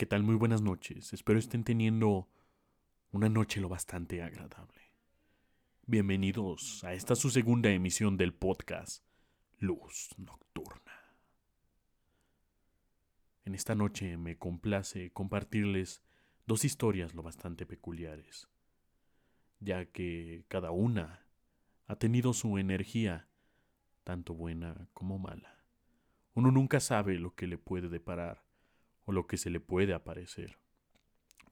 ¿Qué tal? Muy buenas noches. Espero estén teniendo una noche lo bastante agradable. Bienvenidos a esta su segunda emisión del podcast Luz Nocturna. En esta noche me complace compartirles dos historias lo bastante peculiares, ya que cada una ha tenido su energía, tanto buena como mala. Uno nunca sabe lo que le puede deparar o lo que se le puede aparecer,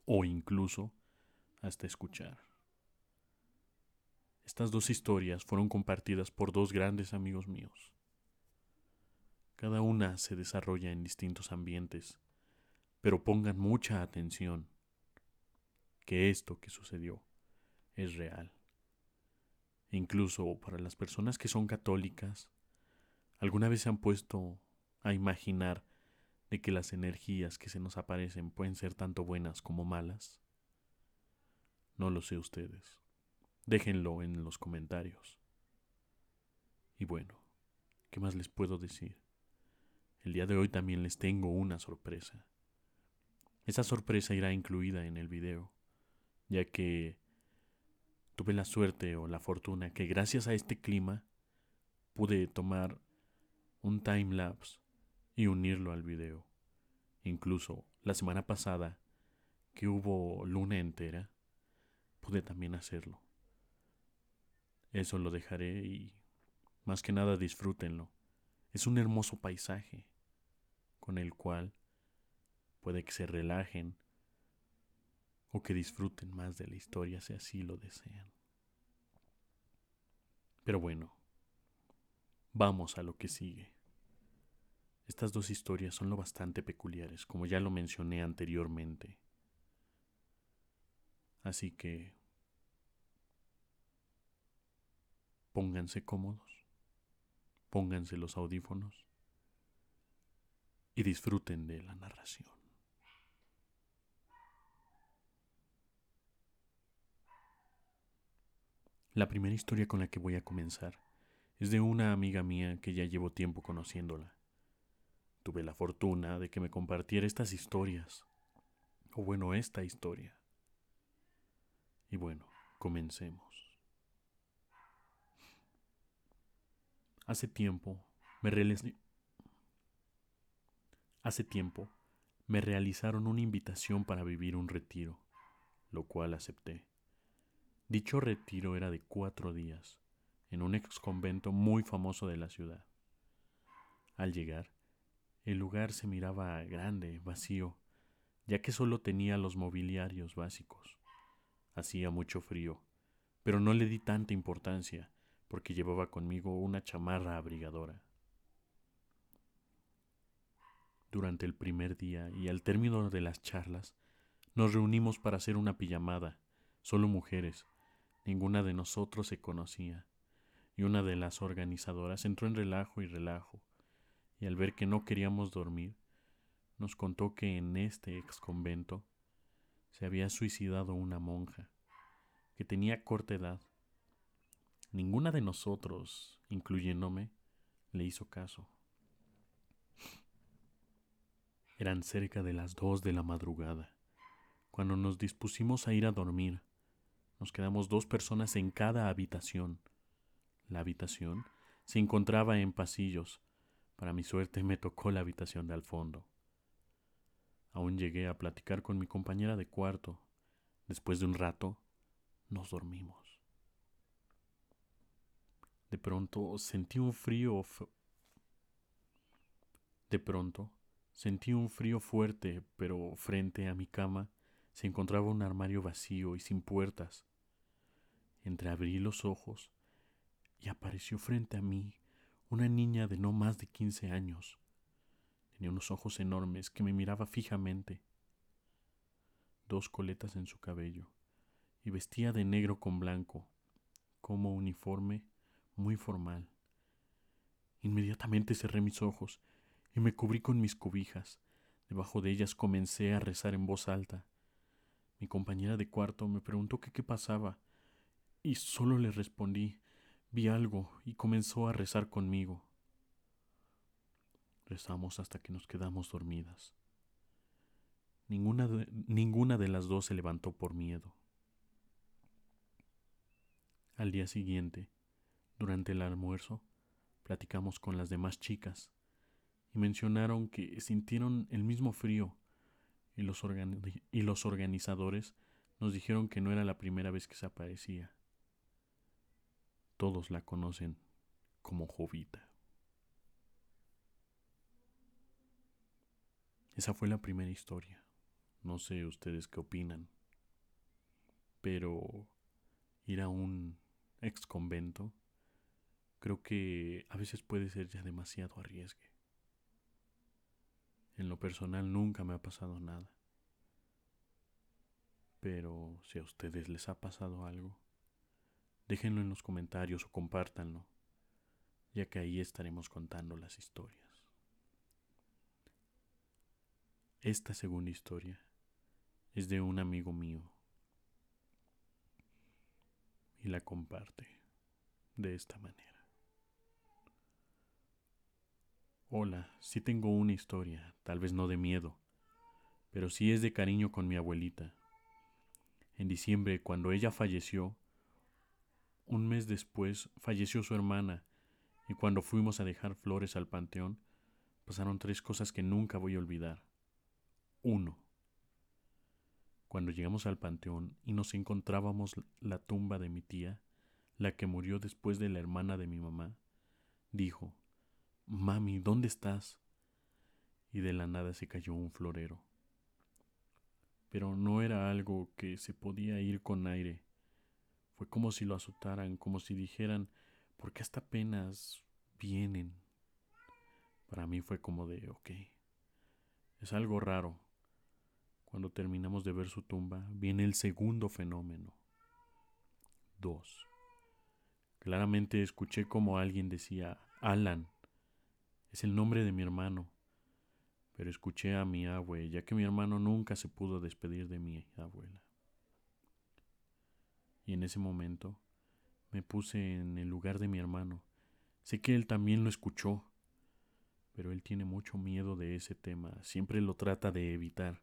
o incluso hasta escuchar. Estas dos historias fueron compartidas por dos grandes amigos míos. Cada una se desarrolla en distintos ambientes, pero pongan mucha atención que esto que sucedió es real. incluso para las personas que son católicas, alguna vez se han puesto a imaginar de que las energías que se nos aparecen pueden ser tanto buenas como malas? No lo sé ustedes. Déjenlo en los comentarios. Y bueno, ¿qué más les puedo decir? El día de hoy también les tengo una sorpresa. Esa sorpresa irá incluida en el video, ya que tuve la suerte o la fortuna que gracias a este clima pude tomar un time lapse y unirlo al video. Incluso la semana pasada, que hubo luna entera, pude también hacerlo. Eso lo dejaré y más que nada disfrútenlo. Es un hermoso paisaje con el cual puede que se relajen o que disfruten más de la historia si así lo desean. Pero bueno, vamos a lo que sigue. Estas dos historias son lo bastante peculiares, como ya lo mencioné anteriormente. Así que pónganse cómodos, pónganse los audífonos y disfruten de la narración. La primera historia con la que voy a comenzar es de una amiga mía que ya llevo tiempo conociéndola tuve la fortuna de que me compartiera estas historias, o bueno, esta historia. Y bueno, comencemos. Hace tiempo me Hace tiempo me realizaron una invitación para vivir un retiro, lo cual acepté. Dicho retiro era de cuatro días, en un ex convento muy famoso de la ciudad. Al llegar, el lugar se miraba grande, vacío, ya que solo tenía los mobiliarios básicos. Hacía mucho frío, pero no le di tanta importancia, porque llevaba conmigo una chamarra abrigadora. Durante el primer día y al término de las charlas, nos reunimos para hacer una pijamada, solo mujeres, ninguna de nosotros se conocía, y una de las organizadoras entró en relajo y relajo, y al ver que no queríamos dormir, nos contó que en este ex convento se había suicidado una monja que tenía corta edad. Ninguna de nosotros, incluyéndome, le hizo caso. Eran cerca de las dos de la madrugada. Cuando nos dispusimos a ir a dormir, nos quedamos dos personas en cada habitación. La habitación se encontraba en pasillos, para mi suerte me tocó la habitación de al fondo. Aún llegué a platicar con mi compañera de cuarto. Después de un rato, nos dormimos. De pronto sentí un frío. De pronto sentí un frío fuerte, pero frente a mi cama se encontraba un armario vacío y sin puertas. Entreabrí los ojos y apareció frente a mí una niña de no más de quince años. Tenía unos ojos enormes que me miraba fijamente, dos coletas en su cabello, y vestía de negro con blanco, como uniforme muy formal. Inmediatamente cerré mis ojos y me cubrí con mis cobijas. Debajo de ellas comencé a rezar en voz alta. Mi compañera de cuarto me preguntó qué pasaba, y solo le respondí Vi algo y comenzó a rezar conmigo. Rezamos hasta que nos quedamos dormidas. Ninguna de, ninguna de las dos se levantó por miedo. Al día siguiente, durante el almuerzo, platicamos con las demás chicas y mencionaron que sintieron el mismo frío y los, y los organizadores nos dijeron que no era la primera vez que se aparecía. Todos la conocen como Jovita. Esa fue la primera historia. No sé ustedes qué opinan. Pero ir a un ex convento creo que a veces puede ser ya demasiado arriesgue. En lo personal nunca me ha pasado nada. Pero si a ustedes les ha pasado algo, déjenlo en los comentarios o compártanlo, ya que ahí estaremos contando las historias. Esta segunda historia es de un amigo mío y la comparte de esta manera. Hola, sí tengo una historia, tal vez no de miedo, pero sí es de cariño con mi abuelita. En diciembre, cuando ella falleció, un mes después falleció su hermana, y cuando fuimos a dejar flores al panteón, pasaron tres cosas que nunca voy a olvidar. Uno, cuando llegamos al panteón y nos encontrábamos la tumba de mi tía, la que murió después de la hermana de mi mamá, dijo, Mami, ¿dónde estás? Y de la nada se cayó un florero. Pero no era algo que se podía ir con aire. Fue como si lo azotaran, como si dijeran, ¿por qué hasta apenas vienen? Para mí fue como de, ok, es algo raro. Cuando terminamos de ver su tumba, viene el segundo fenómeno. Dos. Claramente escuché como alguien decía, Alan, es el nombre de mi hermano. Pero escuché a mi abue, ya que mi hermano nunca se pudo despedir de mi abuela. Y en ese momento me puse en el lugar de mi hermano. Sé que él también lo escuchó, pero él tiene mucho miedo de ese tema, siempre lo trata de evitar.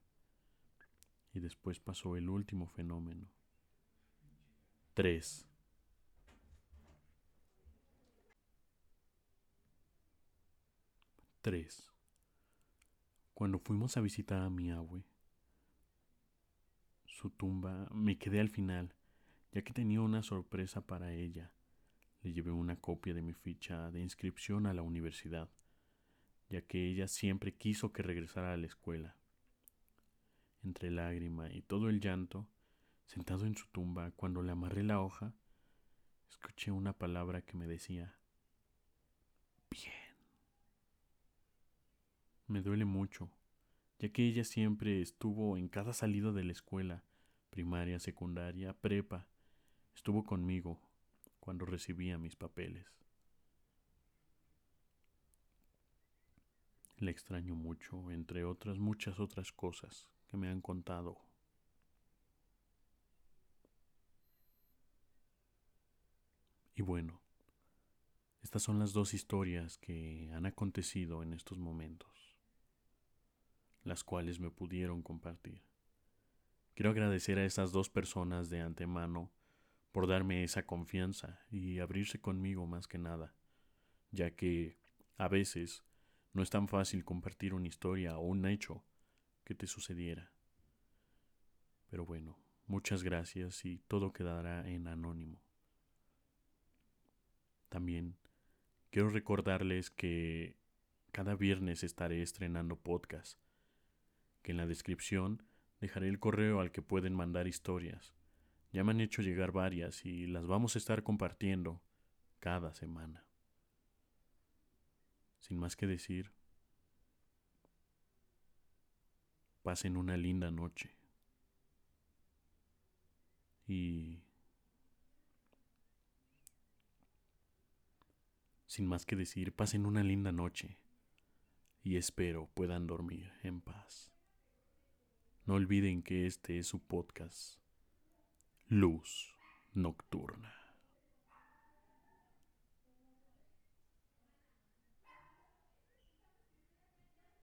Y después pasó el último fenómeno. 3. 3. Cuando fuimos a visitar a mi abue, su tumba, me quedé al final, ya que tenía una sorpresa para ella. Le llevé una copia de mi ficha de inscripción a la universidad, ya que ella siempre quiso que regresara a la escuela. Entre lágrima y todo el llanto, sentado en su tumba, cuando le amarré la hoja, escuché una palabra que me decía, bien. Me duele mucho, ya que ella siempre estuvo en cada salida de la escuela, primaria, secundaria, prepa, estuvo conmigo cuando recibía mis papeles. Le extraño mucho, entre otras muchas otras cosas que me han contado. Y bueno, estas son las dos historias que han acontecido en estos momentos las cuales me pudieron compartir. Quiero agradecer a esas dos personas de antemano por darme esa confianza y abrirse conmigo más que nada, ya que a veces no es tan fácil compartir una historia o un hecho que te sucediera. Pero bueno, muchas gracias y todo quedará en anónimo. También quiero recordarles que cada viernes estaré estrenando podcast que en la descripción dejaré el correo al que pueden mandar historias. Ya me han hecho llegar varias y las vamos a estar compartiendo cada semana. Sin más que decir, pasen una linda noche. Y... Sin más que decir, pasen una linda noche y espero puedan dormir en paz. No olviden que este es su podcast, Luz Nocturna.